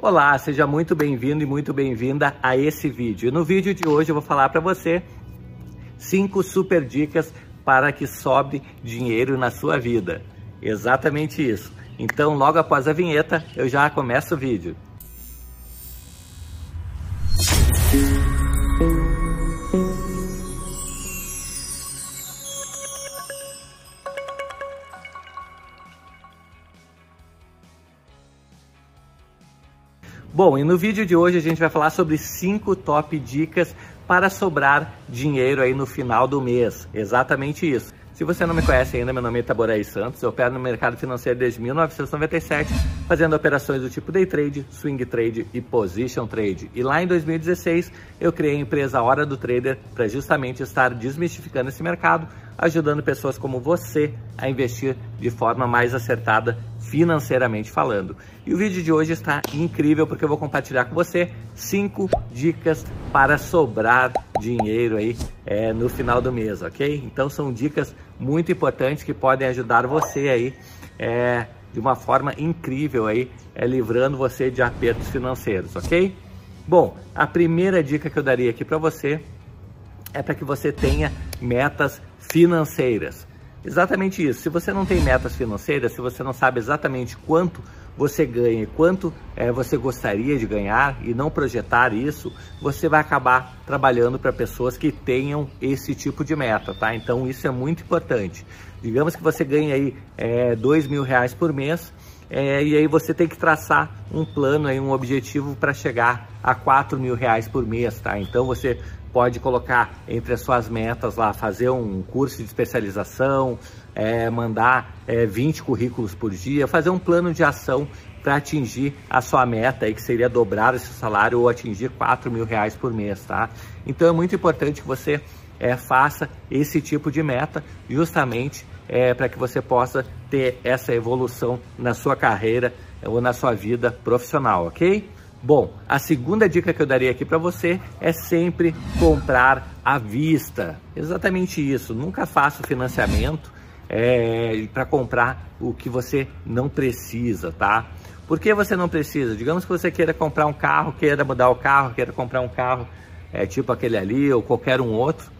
Olá, seja muito bem-vindo e muito bem-vinda a esse vídeo. No vídeo de hoje eu vou falar para você cinco super dicas para que sobre dinheiro na sua vida. Exatamente isso. Então, logo após a vinheta, eu já começo o vídeo. Bom, e no vídeo de hoje a gente vai falar sobre cinco top dicas para sobrar dinheiro aí no final do mês. Exatamente isso. Se você não me conhece ainda, meu nome é Itaboraí Santos, eu opero no mercado financeiro desde 1997, fazendo operações do tipo day trade, swing trade e position trade. E lá em 2016 eu criei a empresa Hora do Trader para justamente estar desmistificando esse mercado, ajudando pessoas como você a investir de forma mais acertada financeiramente falando. E o vídeo de hoje está incrível porque eu vou compartilhar com você cinco dicas para sobrar dinheiro aí é, no final do mês, ok? Então são dicas muito importantes que podem ajudar você aí é, de uma forma incrível aí, é, livrando você de apertos financeiros, ok? Bom, a primeira dica que eu daria aqui para você é para que você tenha metas financeiras. Exatamente isso. Se você não tem metas financeiras, se você não sabe exatamente quanto você ganha e quanto é, você gostaria de ganhar e não projetar isso, você vai acabar trabalhando para pessoas que tenham esse tipo de meta, tá? Então isso é muito importante. Digamos que você ganha aí é, dois mil reais por mês é, e aí você tem que traçar um plano aí, um objetivo para chegar a quatro mil reais por mês, tá? Então você pode colocar entre as suas metas lá, fazer um curso de especialização, é, mandar é, 20 currículos por dia, fazer um plano de ação para atingir a sua meta, aí, que seria dobrar esse salário ou atingir 4 mil reais por mês, tá? Então é muito importante que você é, faça esse tipo de meta justamente é, para que você possa ter essa evolução na sua carreira ou na sua vida profissional, ok? Bom, a segunda dica que eu daria aqui para você é sempre comprar à vista. Exatamente isso. Nunca faça financiamento é, para comprar o que você não precisa, tá? Por que você não precisa? Digamos que você queira comprar um carro, queira mudar o carro, queira comprar um carro é, tipo aquele ali ou qualquer um outro,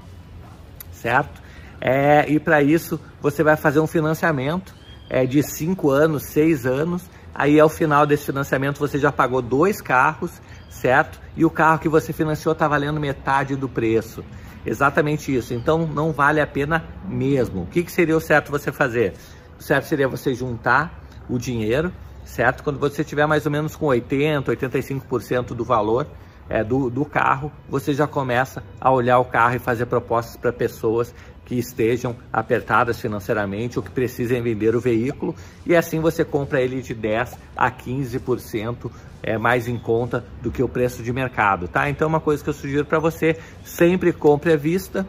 certo? É, e para isso você vai fazer um financiamento é, de 5 anos, 6 anos aí ao final desse financiamento você já pagou dois carros, certo? E o carro que você financiou está valendo metade do preço. Exatamente isso. Então não vale a pena mesmo. O que, que seria o certo você fazer? O certo seria você juntar o dinheiro, certo? Quando você tiver mais ou menos com 80, 85% do valor, é, do, do carro, você já começa a olhar o carro e fazer propostas para pessoas que estejam apertadas financeiramente ou que precisem vender o veículo e assim você compra ele de 10 a 15% é, mais em conta do que o preço de mercado, tá? Então uma coisa que eu sugiro para você, sempre compre à vista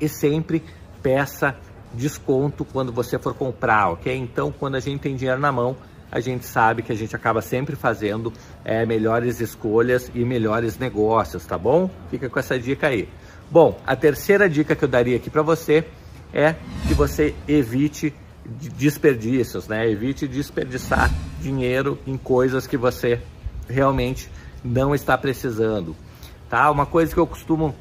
e sempre peça desconto quando você for comprar, ok? Então quando a gente tem dinheiro na mão, a gente sabe que a gente acaba sempre fazendo é, melhores escolhas e melhores negócios, tá bom? Fica com essa dica aí. Bom, a terceira dica que eu daria aqui para você é que você evite desperdícios, né? Evite desperdiçar dinheiro em coisas que você realmente não está precisando, tá? Uma coisa que eu costumo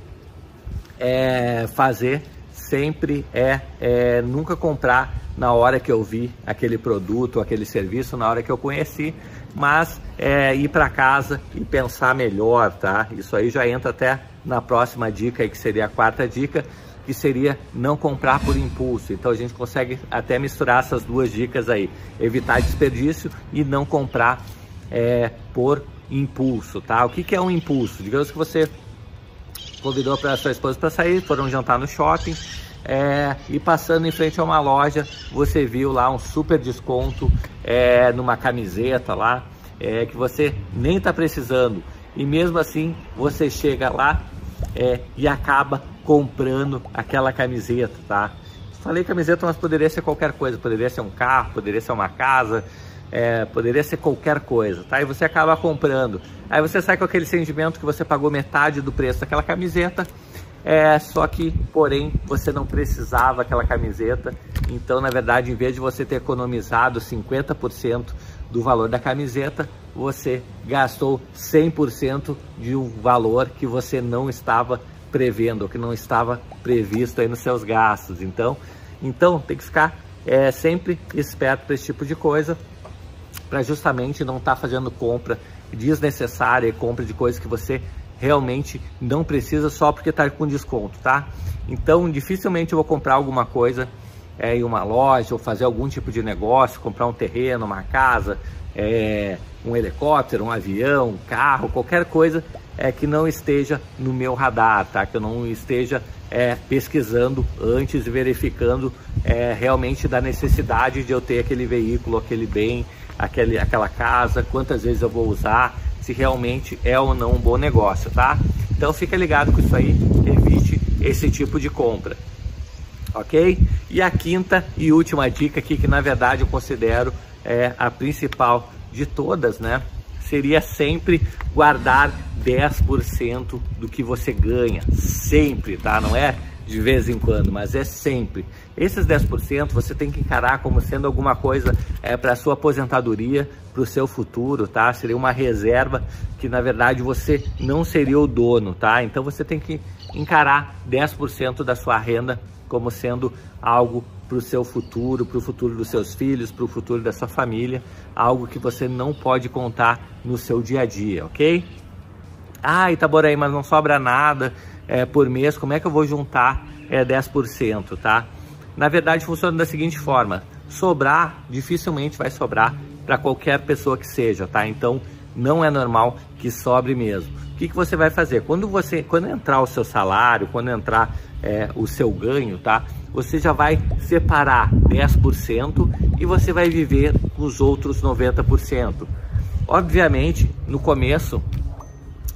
é, fazer sempre é, é nunca comprar na hora que eu vi aquele produto, aquele serviço, na hora que eu conheci, mas é, ir para casa e pensar melhor, tá? Isso aí já entra até na próxima dica, aí, que seria a quarta dica, que seria não comprar por impulso. Então a gente consegue até misturar essas duas dicas aí, evitar desperdício e não comprar é, por impulso, tá? O que, que é um impulso? Digamos que você convidou para sua esposa para sair, foram jantar no shopping, é, e passando em frente a uma loja, você viu lá um super desconto é, numa camiseta lá, é, que você nem está precisando. E mesmo assim, você chega lá é, e acaba comprando aquela camiseta, tá? Falei camiseta, mas poderia ser qualquer coisa. Poderia ser um carro, poderia ser uma casa, é, poderia ser qualquer coisa, tá? E você acaba comprando. Aí você sai com aquele sentimento que você pagou metade do preço daquela camiseta é, só que, porém, você não precisava aquela camiseta. Então, na verdade, em vez de você ter economizado 50% do valor da camiseta, você gastou 100% de um valor que você não estava prevendo, que não estava previsto aí nos seus gastos. Então, então tem que ficar é, sempre esperto para esse tipo de coisa, para justamente não estar tá fazendo compra desnecessária, compra de coisas que você realmente não precisa só porque está com desconto, tá? Então, dificilmente eu vou comprar alguma coisa é, em uma loja ou fazer algum tipo de negócio, comprar um terreno, uma casa, é, um helicóptero, um avião, um carro, qualquer coisa é, que não esteja no meu radar, tá? Que eu não esteja é, pesquisando antes e verificando é, realmente da necessidade de eu ter aquele veículo, aquele bem, aquele, aquela casa, quantas vezes eu vou usar, se realmente é ou não um bom negócio, tá? Então fica ligado com isso aí, evite esse tipo de compra, ok? E a quinta e última dica aqui, que na verdade eu considero é, a principal de todas, né? Seria sempre guardar 10% do que você ganha, sempre, tá? Não é de vez em quando, mas é sempre. Esses 10% você tem que encarar como sendo alguma coisa é, para a sua aposentadoria, para o seu futuro, tá? Seria uma reserva que na verdade você não seria o dono, tá? Então você tem que encarar 10% da sua renda como sendo algo para o seu futuro, para o futuro dos seus filhos, para o futuro da sua família, algo que você não pode contar no seu dia a dia, ok? Ah, Itaboraí, mas não sobra nada é, por mês, como é que eu vou juntar é, 10%, tá? Na verdade, funciona da seguinte forma, sobrar, dificilmente vai sobrar para qualquer pessoa que seja, tá? Então, não é normal que sobre mesmo. O que, que você vai fazer? Quando você, quando entrar o seu salário, quando entrar é, o seu ganho, tá? Você já vai separar 10% e você vai viver os outros 90%. Obviamente, no começo,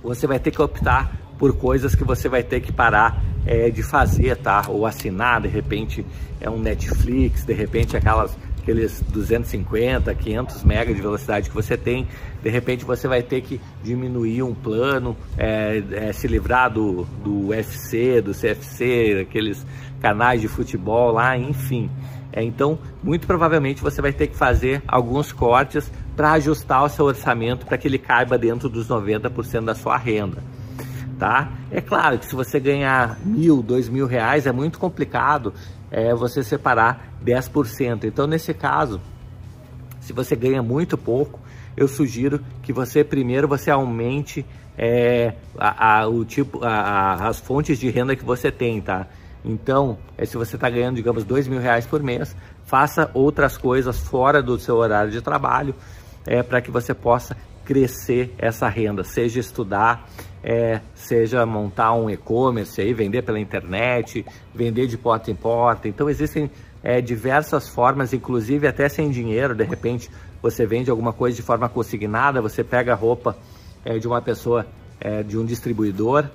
você vai ter que optar por coisas que você vai ter que parar é, de fazer, tá? Ou assinar, de repente é um Netflix, de repente aquelas aqueles 250, 500 mega de velocidade que você tem, de repente você vai ter que diminuir um plano, é, é, se livrar do, do UFC, do CFC, aqueles canais de futebol lá, enfim. É, então, muito provavelmente você vai ter que fazer alguns cortes para ajustar o seu orçamento para que ele caiba dentro dos 90% da sua renda tá? É claro que se você ganhar mil, dois mil reais é muito complicado é, você separar 10%. Então, nesse caso, se você ganha muito pouco, eu sugiro que você primeiro você aumente é, a, a, o tipo, a, as fontes de renda que você tem, tá? Então, é, se você está ganhando, digamos, dois mil reais por mês, faça outras coisas fora do seu horário de trabalho é, para que você possa crescer essa renda, seja estudar, é, seja montar um e-commerce aí, vender pela internet, vender de porta em porta. Então existem é, diversas formas, inclusive até sem dinheiro, de repente você vende alguma coisa de forma consignada, você pega a roupa é, de uma pessoa, é, de um distribuidor,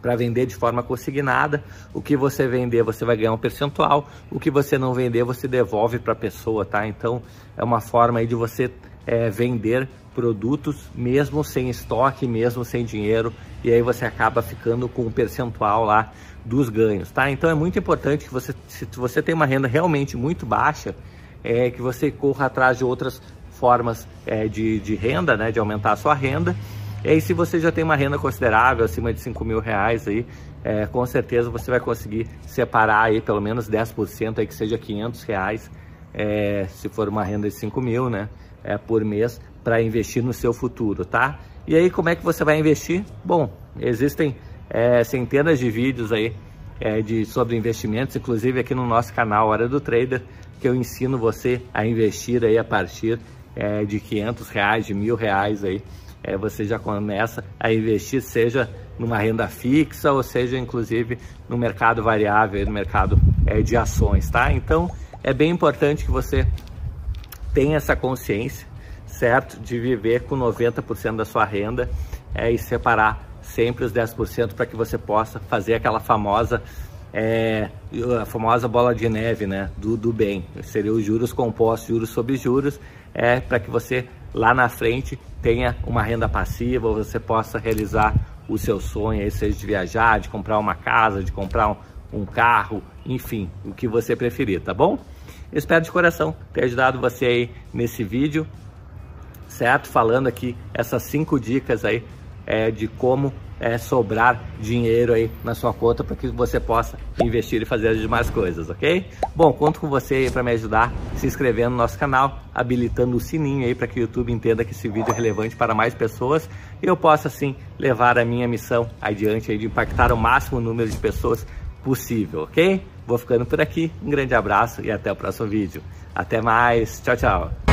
para vender de forma consignada. O que você vender, você vai ganhar um percentual. O que você não vender, você devolve para a pessoa, tá? Então é uma forma aí de você é, vender produtos mesmo sem estoque, mesmo sem dinheiro, e aí você acaba ficando com um percentual lá dos ganhos, tá? Então é muito importante que você, se você tem uma renda realmente muito baixa, é que você corra atrás de outras formas é, de, de renda, né? De aumentar a sua renda. E aí se você já tem uma renda considerável, acima de 5 mil reais aí, é, com certeza você vai conseguir separar aí pelo menos 10% aí que seja 500 reais, é, se for uma renda de 5 mil, né? É, por mês para investir no seu futuro, tá? E aí, como é que você vai investir? Bom, existem é, centenas de vídeos aí é, de, sobre investimentos, inclusive aqui no nosso canal Hora do Trader, que eu ensino você a investir aí a partir é, de 500 reais, de mil reais aí. É, você já começa a investir, seja numa renda fixa ou seja, inclusive, no mercado variável, no mercado é, de ações, tá? Então, é bem importante que você tenha essa consciência certo? De viver com 90% da sua renda é, e separar sempre os 10% para que você possa fazer aquela famosa é, a famosa bola de neve né, do, do bem. Seria os juros compostos, juros sobre juros, é, para que você lá na frente tenha uma renda passiva, você possa realizar o seu sonho, aí, seja de viajar, de comprar uma casa, de comprar um, um carro, enfim, o que você preferir, tá bom? Espero de coração ter ajudado você aí nesse vídeo. certo? Falando aqui essas cinco dicas aí é, de como é, sobrar dinheiro aí na sua conta para que você possa investir e fazer as demais coisas, ok? Bom, conto com você aí para me ajudar se inscrevendo no nosso canal, habilitando o sininho aí para que o YouTube entenda que esse vídeo é relevante para mais pessoas e eu possa assim levar a minha missão adiante aí de impactar o máximo número de pessoas possível, ok? Vou ficando por aqui, um grande abraço e até o próximo vídeo. Até mais, tchau, tchau!